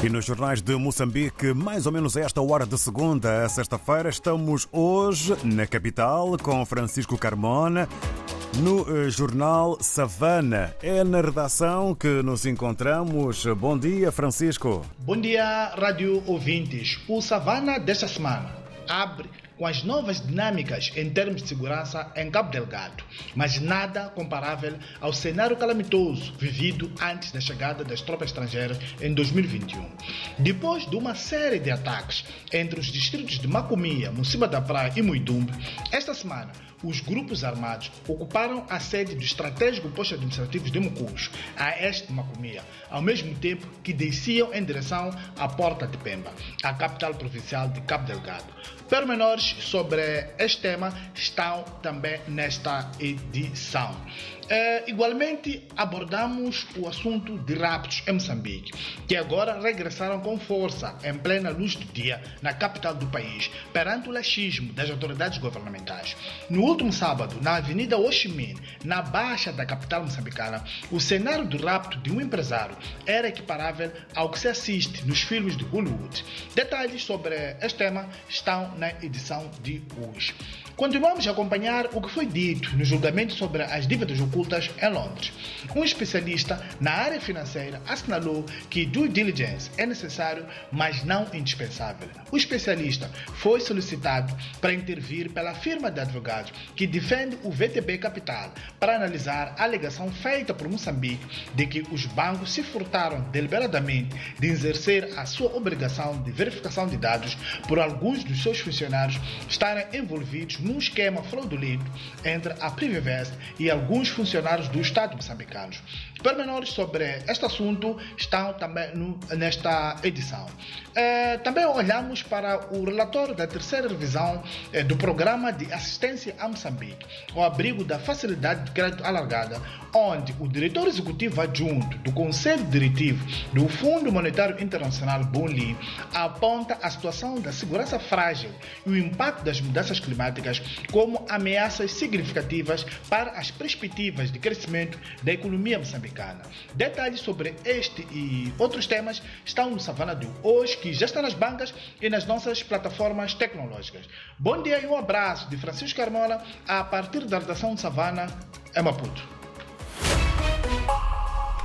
E nos jornais de Moçambique, mais ou menos a esta hora de segunda a sexta-feira, estamos hoje na capital com Francisco Carmona. No eh, jornal Savana. É na redação que nos encontramos. Bom dia, Francisco. Bom dia, rádio ouvintes. O Savana desta semana abre com as novas dinâmicas em termos de segurança em Cabo Delgado, mas nada comparável ao cenário calamitoso vivido antes da chegada das tropas estrangeiras em 2021. Depois de uma série de ataques entre os distritos de Macomia, Mocima da Praia e Muidumbe, esta semana os grupos armados ocuparam a sede do estratégico posto administrativo de Mucus, a este de Macomia, ao mesmo tempo que desciam em direção à Porta de Pemba, a capital provincial de Cabo Delgado. Pormenores sobre este tema estão também nesta edição. É, igualmente, abordamos o assunto de raptos em Moçambique, que agora regressaram com força em plena luz do dia na capital do país, perante o laxismo das autoridades governamentais. No último sábado, na Avenida Ho Chi Minh, na baixa da capital moçambicana, o cenário do rapto de um empresário era equiparável ao que se assiste nos filmes de Hollywood. Detalhes sobre este tema estão na edição de hoje. Continuamos a acompanhar o que foi dito no julgamento sobre as dívidas ocultas em Londres. Um especialista na área financeira assinalou que due diligence é necessário, mas não indispensável. O especialista foi solicitado para intervir pela firma de advogados que defende o VTB Capital para analisar a alegação feita por Moçambique de que os bancos se furtaram deliberadamente de exercer a sua obrigação de verificação de dados por alguns dos seus funcionários estarem envolvidos num esquema fraudulento entre a Privivest e alguns funcionários do Estado moçambicano. Pormenores sobre este assunto estão também no, nesta edição. Eh, também olhamos para o relatório da terceira revisão eh, do Programa de Assistência a Moçambique, o abrigo da Facilidade de Crédito Alargada, onde o diretor executivo adjunto do Conselho Diretivo do Fundo Monetário Internacional, BONLI, aponta a situação da segurança frágil e o impacto das mudanças climáticas como ameaças significativas para as perspectivas de crescimento da economia moçambicana. Detalhes sobre este e outros temas estão no Savana de hoje, que já está nas bancas e nas nossas plataformas tecnológicas. Bom dia e um abraço de Francisco Carmona a partir da redação de Savana, em Maputo.